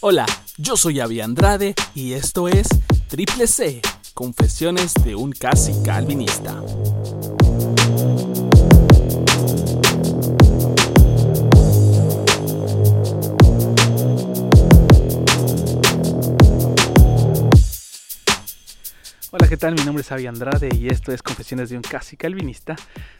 Hola, yo soy Avi Andrade y esto es Triple C, Confesiones de un casi calvinista. ¿Qué tal? Mi nombre es Avi Andrade y esto es Confesiones de un casi calvinista,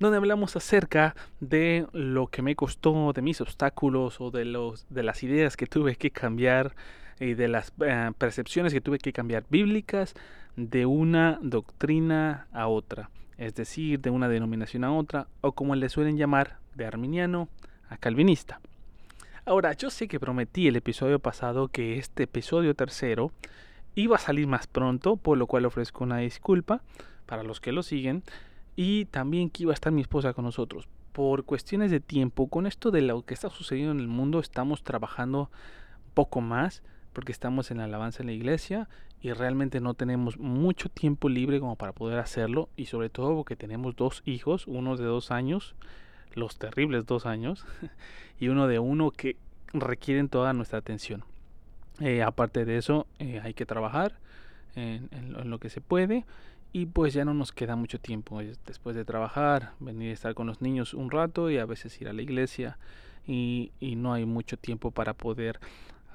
donde hablamos acerca de lo que me costó, de mis obstáculos o de, los, de las ideas que tuve que cambiar y de las eh, percepciones que tuve que cambiar bíblicas de una doctrina a otra, es decir, de una denominación a otra, o como le suelen llamar, de arminiano a calvinista. Ahora, yo sé que prometí el episodio pasado que este episodio tercero Iba a salir más pronto, por lo cual ofrezco una disculpa para los que lo siguen. Y también que iba a estar mi esposa con nosotros. Por cuestiones de tiempo, con esto de lo que está sucediendo en el mundo, estamos trabajando poco más porque estamos en la alabanza en la iglesia y realmente no tenemos mucho tiempo libre como para poder hacerlo y sobre todo porque tenemos dos hijos, uno de dos años, los terribles dos años, y uno de uno que requieren toda nuestra atención. Eh, aparte de eso, eh, hay que trabajar en, lo que se puede y pues ya no nos queda mucho tiempo. Después de trabajar, venir a estar con los niños un rato y a veces ir a la iglesia y, no hay mucho tiempo para poder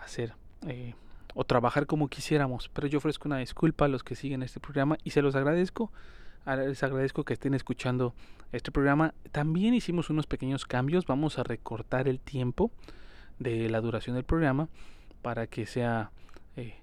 hacer eh, o trabajar como quisiéramos. Pero yo ofrezco una disculpa a los que siguen este programa y se los agradezco. Les agradezco que estén escuchando este programa. También hicimos unos pequeños cambios. Vamos a recortar el tiempo de la duración del programa para que sea eh,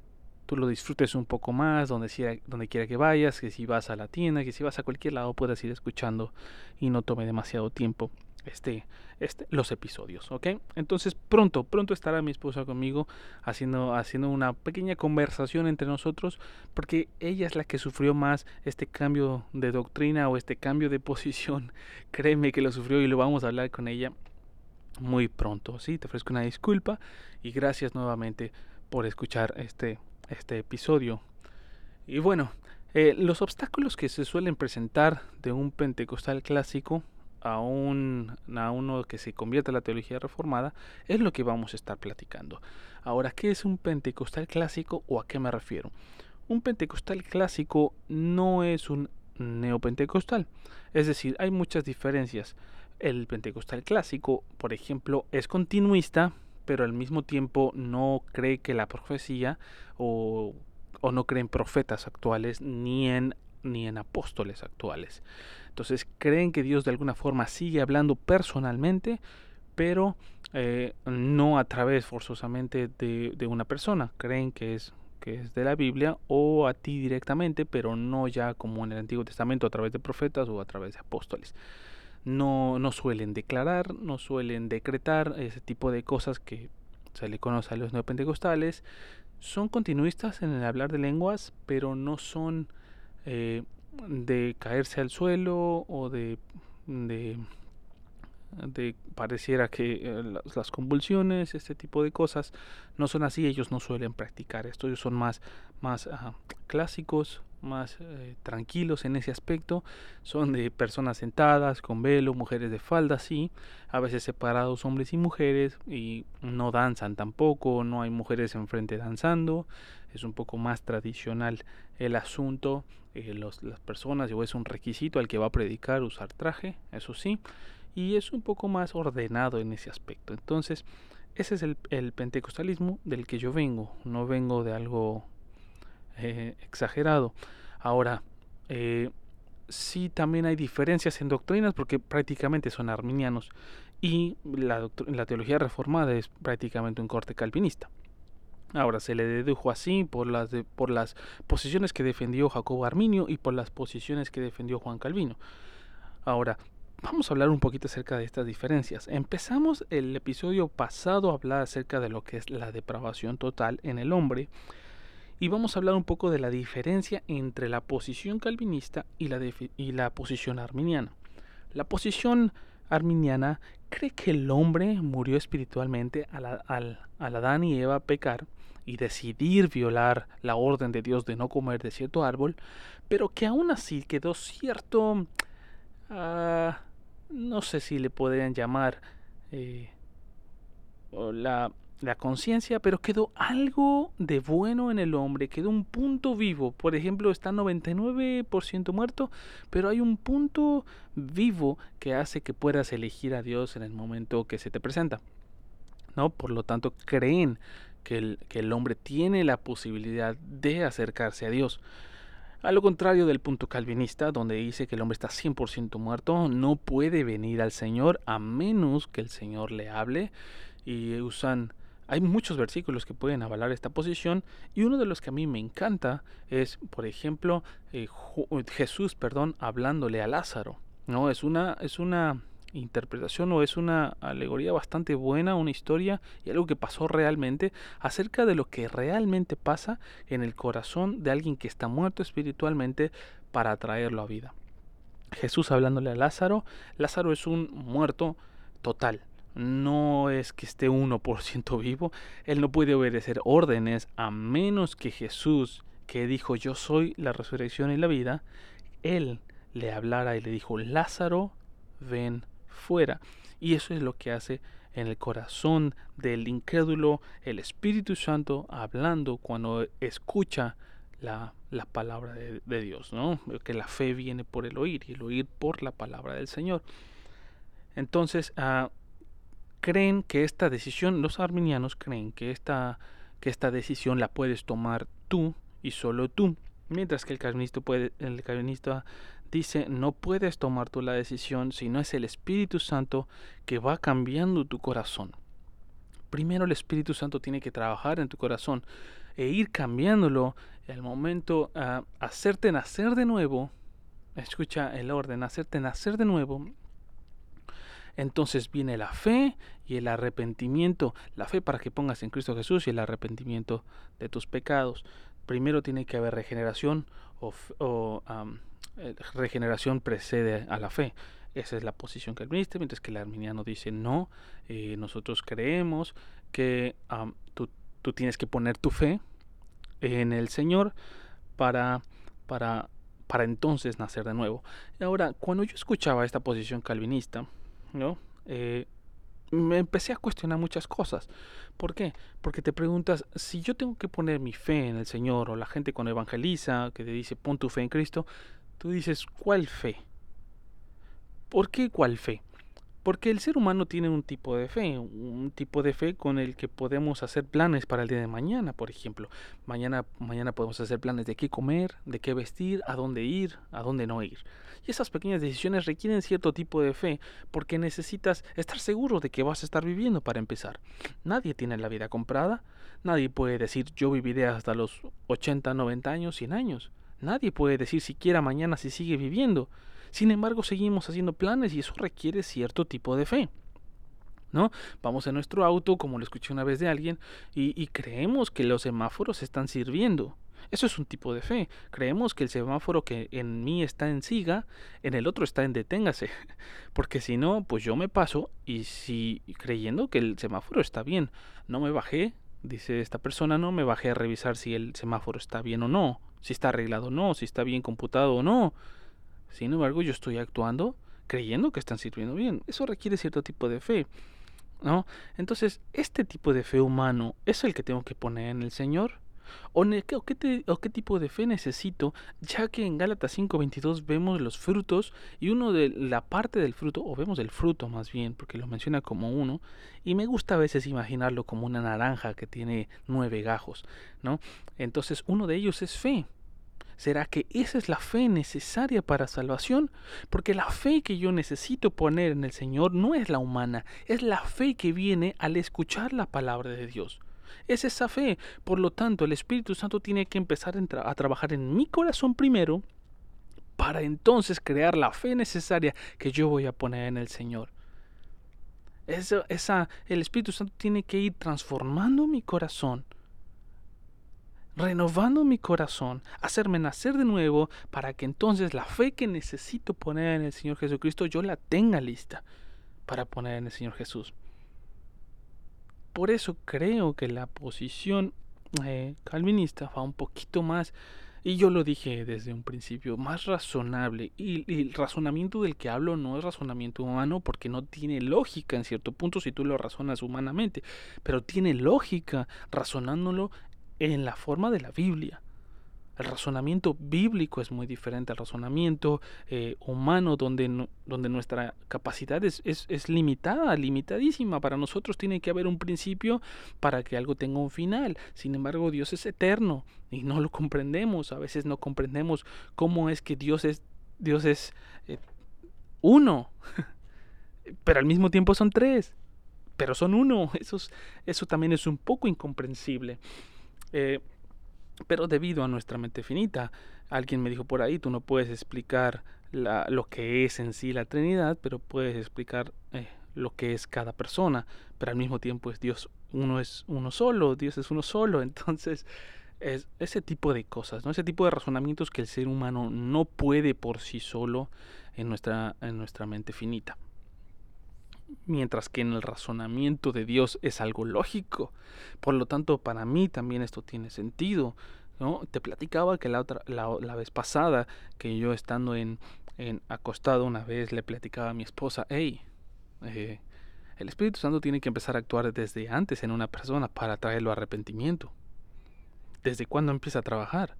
tú lo disfrutes un poco más donde, sea, donde quiera que vayas, que si vas a la tienda, que si vas a cualquier lado puedas ir escuchando y no tome demasiado tiempo este, este, los episodios, ¿ok? Entonces pronto, pronto estará mi esposa conmigo haciendo, haciendo una pequeña conversación entre nosotros, porque ella es la que sufrió más este cambio de doctrina o este cambio de posición. Créeme que lo sufrió y lo vamos a hablar con ella muy pronto. Sí, te ofrezco una disculpa y gracias nuevamente por escuchar este, este episodio. Y bueno, eh, los obstáculos que se suelen presentar de un pentecostal clásico a, un, a uno que se convierte en la teología reformada es lo que vamos a estar platicando. Ahora, ¿qué es un pentecostal clásico o a qué me refiero? Un pentecostal clásico no es un neopentecostal. Es decir, hay muchas diferencias. El pentecostal clásico, por ejemplo, es continuista, pero al mismo tiempo no cree que la profecía o, no cree en profetas actuales ni en, ni en apóstoles actuales. Entonces creen que Dios de alguna forma sigue hablando personalmente, pero eh, no a través forzosamente de, de, una persona. Creen que es, que es de la Biblia o a ti directamente, pero no ya como en el Antiguo Testamento a través de profetas o a través de apóstoles no, no suelen declarar, no suelen decretar ese tipo de cosas que se le conoce a los neopentecostales. Son continuistas en el hablar de lenguas, pero no son eh, de caerse al suelo o de, de, pareciera que eh, las, convulsiones, este tipo de cosas, no son así. Ellos no suelen practicar esto, ellos son más, más clásicos, más eh, tranquilos en ese aspecto. Son de personas sentadas, con velo, mujeres de falda, sí. A veces separados hombres y mujeres. Y no danzan tampoco, no hay mujeres enfrente danzando. Es un poco más tradicional el asunto. Eh, los, las personas, o es un requisito al que va a predicar usar traje, eso sí. Y es un poco más ordenado en ese aspecto. Entonces, ese es el, el pentecostalismo del que yo vengo. No vengo de algo eh, exagerado. Ahora, eh, sí también hay diferencias en doctrinas porque prácticamente son arminianos y la, teología reformada es prácticamente un corte calvinista. Ahora se le dedujo así por las, por las posiciones que defendió Jacobo Arminio y por las posiciones que defendió Juan Calvino. Ahora, vamos a hablar un poquito acerca de estas diferencias. Empezamos el episodio pasado a hablar acerca de lo que es la depravación total en el hombre y vamos a hablar un poco de la diferencia entre la posición calvinista y la, y la posición arminiana. La posición arminiana cree que el hombre murió espiritualmente al, al, Adán y Eva pecar y decidir violar la orden de Dios de no comer de cierto árbol, pero que aún así quedó cierto, ah, no sé si le podrían llamar eh, la la conciencia, pero quedó algo de bueno en el hombre, quedó un punto vivo. Por ejemplo, está 99% muerto, pero hay un punto vivo que hace que puedas elegir a Dios en el momento que se te presenta. ¿No? Por lo tanto, creen que el, que el hombre tiene la posibilidad de acercarse a Dios. A lo contrario del punto calvinista, donde dice que el hombre está 100% muerto, no puede venir al Señor a menos que el Señor le hable y usan hay muchos versículos que pueden avalar esta posición y uno de los que a mí me encanta es, por ejemplo, eh, Jesús, perdón, hablándole a Lázaro. No, es una es una interpretación o es una alegoría bastante buena, una historia y algo que pasó realmente acerca de lo que realmente pasa en el corazón de alguien que está muerto espiritualmente para traerlo a vida. Jesús hablándole a Lázaro, Lázaro es un muerto total, no es que esté 1% vivo, él no puede obedecer órdenes a menos que Jesús, que dijo yo soy la resurrección y la vida, él le hablara y le dijo Lázaro, ven fuera. Y eso es lo que hace en el corazón del incrédulo el Espíritu Santo hablando cuando escucha la, la palabra de, Dios, ¿no? Que la fe viene por el oír y el oír por la palabra del Señor. Entonces, uh, creen que esta decisión, los arminianos creen que esta, que esta decisión la puedes tomar tú y solo tú, mientras que el calvinista, el dice no puedes tomar tú la decisión si no es el Espíritu Santo que va cambiando tu corazón. Primero el Espíritu Santo tiene que trabajar en tu corazón e ir cambiándolo el momento a hacerte nacer de nuevo. Escucha el orden, hacerte nacer de nuevo entonces viene la fe y el arrepentimiento. La fe para que pongas en Cristo Jesús y el arrepentimiento de tus pecados. Primero tiene que haber regeneración o, eh, regeneración precede a la fe. Esa es la posición que calvinista, mientras que el arminiano dice no, eh, nosotros creemos que tú, tienes que poner tu fe en el Señor para, para, para entonces nacer de nuevo. Ahora, cuando yo escuchaba esta posición calvinista, ¿no? Eh, me empecé a cuestionar muchas cosas. ¿Por qué? Porque te preguntas, si yo tengo que poner mi fe en el Señor o la gente cuando evangeliza, que te dice pon tu fe en Cristo, tú dices, ¿cuál fe? ¿Por qué cuál fe? Porque el ser humano tiene un tipo de fe, un tipo de fe con el que podemos hacer planes para el día de mañana, por ejemplo. Mañana, mañana podemos hacer planes de qué comer, de qué vestir, a dónde ir, a dónde no ir. Y esas pequeñas decisiones requieren cierto tipo de fe porque necesitas estar seguro de que vas a estar viviendo para empezar. Nadie tiene la vida comprada, nadie puede decir yo viviré hasta los 80, 90 años, 100 años. Nadie puede decir siquiera mañana si sigue viviendo. Sin embargo, seguimos haciendo planes y eso requiere cierto tipo de fe. ¿No? Vamos en nuestro auto, como lo escuché una vez de alguien, y, creemos que los semáforos están sirviendo. Eso es un tipo de fe. Creemos que el semáforo que en mí está en siga, en el otro está en deténgase. Porque si no, pues yo me paso y si creyendo que el semáforo está bien, no me bajé, dice esta persona, no me bajé a revisar si el semáforo está bien o no, si está arreglado o no, si está bien computado o no. Sin embargo, yo estoy actuando creyendo que están sirviendo bien. Eso requiere cierto tipo de fe. ¿No? Entonces, este tipo de fe humano es el que tengo que poner en el Señor. ¿O, qué, tipo de fe necesito? Ya que en Gálatas 5:22 vemos los frutos y uno de la parte del fruto, o vemos el fruto más bien, porque lo menciona como uno, y me gusta a veces imaginarlo como una naranja que tiene nueve gajos, ¿no? Entonces uno de ellos es fe. ¿Será que esa es la fe necesaria para salvación? Porque la fe que yo necesito poner en el Señor no es la humana, es la fe que viene al escuchar la palabra de Dios. Es esa fe. Por lo tanto, el Espíritu Santo tiene que empezar a, trabajar en mi corazón primero para entonces crear la fe necesaria que yo voy a poner en el Señor. esa, el Espíritu Santo tiene que ir transformando mi corazón renovando mi corazón, hacerme nacer de nuevo para que entonces la fe que necesito poner en el Señor Jesucristo yo la tenga lista para poner en el Señor Jesús. Por eso creo que la posición eh, calvinista va un poquito más Y yo lo dije desde un principio, más razonable. Y, el razonamiento del que hablo no es razonamiento humano porque no tiene lógica en cierto punto si tú lo razonas humanamente, pero tiene lógica razonándolo en la forma de la Biblia. El razonamiento bíblico es muy diferente al razonamiento eh, humano, donde, donde nuestra capacidad es, es, limitada, limitadísima. Para nosotros tiene que haber un principio para que algo tenga un final. Sin embargo, Dios es eterno y no lo comprendemos. A veces no comprendemos cómo es que Dios es, Dios es eh, uno, pero al mismo tiempo son tres, pero son uno. Eso, eso también es un poco incomprensible. Eh, pero debido a nuestra mente finita, alguien me dijo por ahí, tú no puedes explicar lo que es en sí la Trinidad, pero puedes explicar eh, lo que es cada persona, pero al mismo tiempo es Dios uno es uno solo, Dios es uno solo, entonces es ese tipo de cosas, ¿no? ese tipo de razonamientos que el ser humano no puede por sí solo en nuestra, en nuestra mente finita. Mientras que en el razonamiento de Dios es algo lógico. Por lo tanto, para mí también esto tiene sentido. ¿no? Te platicaba que la, otra, la, vez pasada, que yo estando en, en, acostado una vez, le platicaba a mi esposa, hey, eh, el Espíritu Santo tiene que empezar a actuar desde antes en una persona para traerlo arrepentimiento. ¿Desde cuándo empieza a trabajar?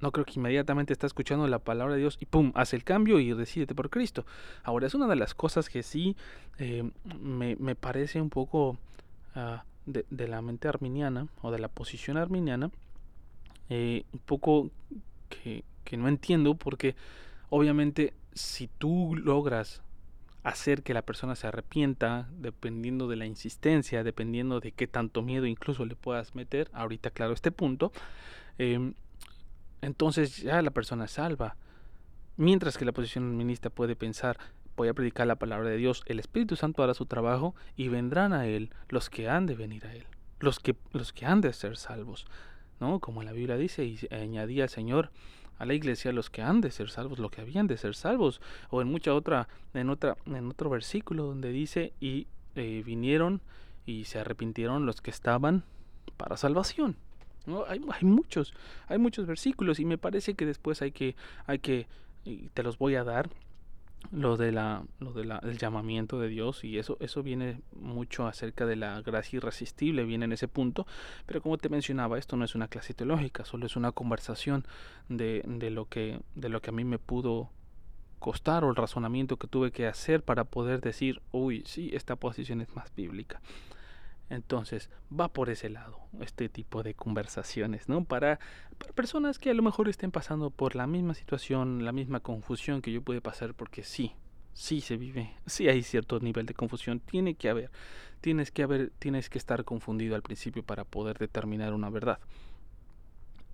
No creo que inmediatamente está escuchando la palabra de Dios y ¡pum! hace el cambio y decídete por Cristo. Ahora, es una de las cosas que sí eh, me, me, parece un poco uh, de, de, la mente arminiana o de la posición arminiana eh, un poco que, que no entiendo porque obviamente si tú logras hacer que la persona se arrepienta, dependiendo de la insistencia, dependiendo de qué tanto miedo incluso le puedas meter, ahorita claro este punto, eh, entonces ya la persona es salva. Mientras que la posición ministra puede pensar, voy a predicar la palabra de Dios, el Espíritu Santo hará su trabajo y vendrán a él los que han de venir a él, los que, los que han de ser salvos. ¿no? Como la Biblia dice, y añadía el Señor a la iglesia los que han de ser salvos, los que habían de ser salvos, o en mucha otra, en otra, en otro versículo donde dice, y eh, vinieron y se arrepintieron los que estaban para salvación. ¿No? Hay, hay, muchos, hay muchos versículos y me parece que después hay que, hay que, y te los voy a dar, lo de la lo de la, llamamiento de Dios y eso eso viene mucho acerca de la gracia irresistible viene en ese punto pero como te mencionaba esto no es una clase teológica solo es una conversación de, de lo que de lo que a mí me pudo costar o el razonamiento que tuve que hacer para poder decir uy sí esta posición es más bíblica entonces va por ese lado este tipo de conversaciones, ¿no? Para, personas que a lo mejor estén pasando por la misma situación, la misma confusión que yo pude pasar, porque sí, sí se vive, sí hay cierto nivel de confusión, tiene que haber, tienes que haber, tienes que estar confundido al principio para poder determinar una verdad.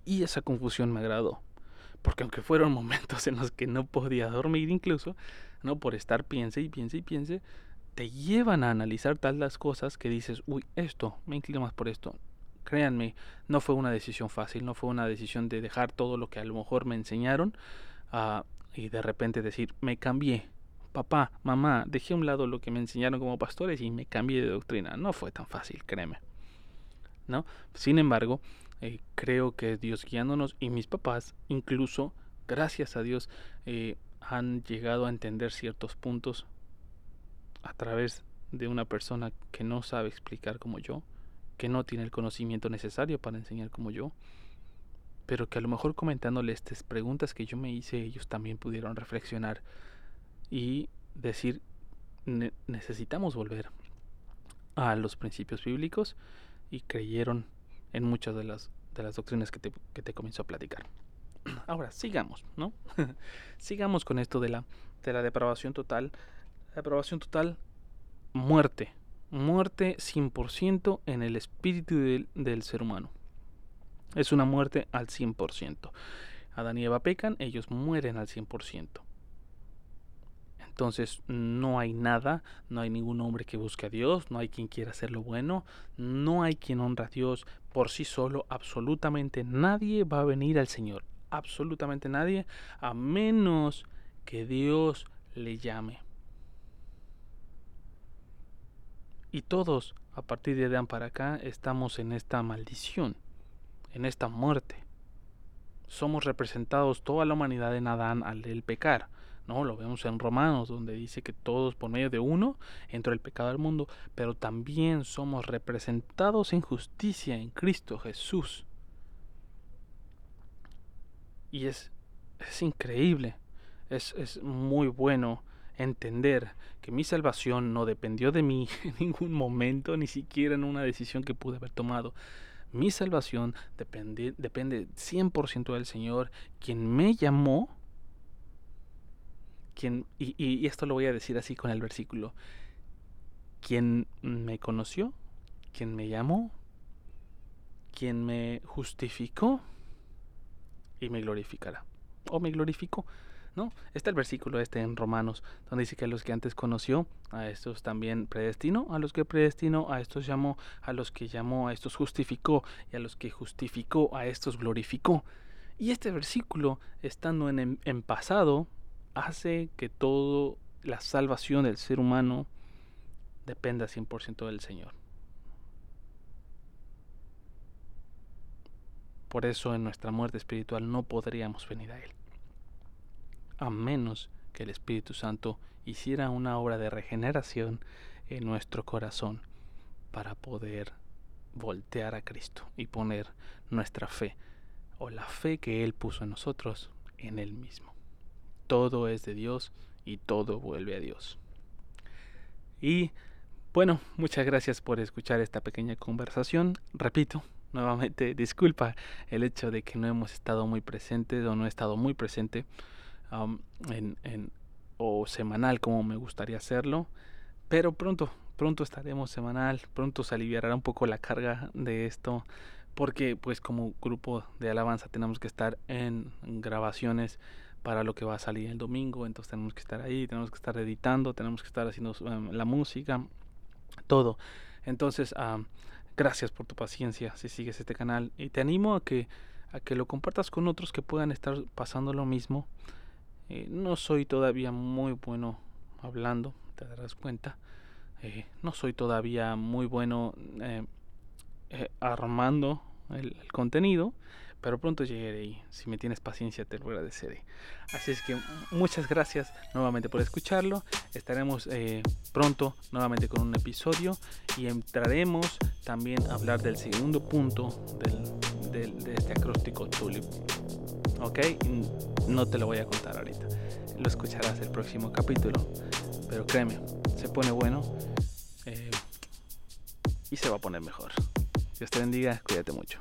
Y esa confusión me agradó, porque aunque fueron momentos en los que no podía dormir incluso, no por estar piense y piense y piense, te llevan a analizar tal las cosas que dices, uy, esto, me inclino más por esto. Créanme, no fue una decisión fácil, no fue una decisión de dejar todo lo que a lo mejor me enseñaron uh, y de repente decir, me cambié. Papá, mamá, dejé a un lado lo que me enseñaron como pastores y me cambié de doctrina. No fue tan fácil, créeme. ¿No? Sin embargo, eh, creo que Dios guiándonos y mis papás, incluso, gracias a Dios, eh, han llegado a entender ciertos puntos a través de una persona que no sabe explicar como yo, que no tiene el conocimiento necesario para enseñar como yo, pero que a lo mejor comentándole estas preguntas que yo me hice, ellos también pudieron reflexionar y decir, necesitamos volver a los principios bíblicos y creyeron en muchas de las, de las doctrinas que te, que te a platicar. Ahora, sigamos, ¿no? sigamos con esto de la, de la depravación total aprobación total, muerte. Muerte 100% en el espíritu del, ser humano. Es una muerte al 100%. Adán y Eva pecan, ellos mueren al 100%. Entonces no hay nada, no hay ningún hombre que busque a Dios, no hay quien quiera hacer lo bueno, no hay quien honra a Dios por sí solo, absolutamente nadie va a venir al Señor, absolutamente nadie, a menos que Dios le llame. Y todos, a partir de Adán para acá, estamos en esta maldición, en esta muerte. somos representados toda la humanidad en Adán al el pecar. ¿no? Lo vemos en Romanos, donde dice que todos por medio de uno entró el pecado al mundo, pero también somos representados en justicia en Cristo Jesús. Y es, es increíble, es, es muy bueno entender que mi salvación no dependió de mí en ningún momento, ni siquiera en una decisión que pude haber tomado. Mi salvación depende, depende 100% del Señor, quien me llamó, quien, y, y esto lo voy a decir así con el versículo, quien me conoció, quien me llamó, quien me justificó y me glorificará. O me glorificó. ¿No? Está el versículo este en Romanos, donde dice que a los que antes conoció, a estos también predestinó, a los que predestinó, a estos llamó, a los que llamó, a estos justificó, y a los que justificó, a estos glorificó. Y este versículo, estando en, en pasado, hace que toda la salvación del ser humano dependa 100% del Señor. Por eso en nuestra muerte espiritual no podríamos venir a Él a menos que el Espíritu Santo hiciera una obra de regeneración en nuestro corazón para poder voltear a Cristo y poner nuestra fe o la fe que Él puso en nosotros en Él mismo. Todo es de Dios y todo vuelve a Dios. Y bueno, muchas gracias por escuchar esta pequeña conversación. Repito, nuevamente disculpa el hecho de que no hemos estado muy presentes o no he estado muy presente o semanal como me gustaría hacerlo. Pero pronto, pronto estaremos semanal, pronto se aliviará un poco la carga de esto, porque pues como grupo de alabanza tenemos que estar en grabaciones para lo que va a salir el domingo, entonces tenemos que estar ahí, tenemos que estar editando, tenemos que estar haciendo la música, todo. Entonces, gracias por tu paciencia si sigues este canal y te animo a que a que lo compartas con otros que puedan estar pasando lo mismo. Eh, no soy todavía muy bueno hablando, te darás cuenta. Eh, no soy todavía muy bueno eh, armando el, contenido, pero pronto llegaré y si me tienes paciencia te lo agradeceré. Así es que muchas gracias nuevamente por escucharlo. Estaremos pronto nuevamente con un episodio y entraremos también a hablar del segundo punto del, de este acróstico tulip. ¿ok? No te lo voy a contar ahorita. Lo escucharás el próximo capítulo. Pero créeme, se pone bueno eh, y se va a poner mejor. Dios te bendiga, cuídate mucho.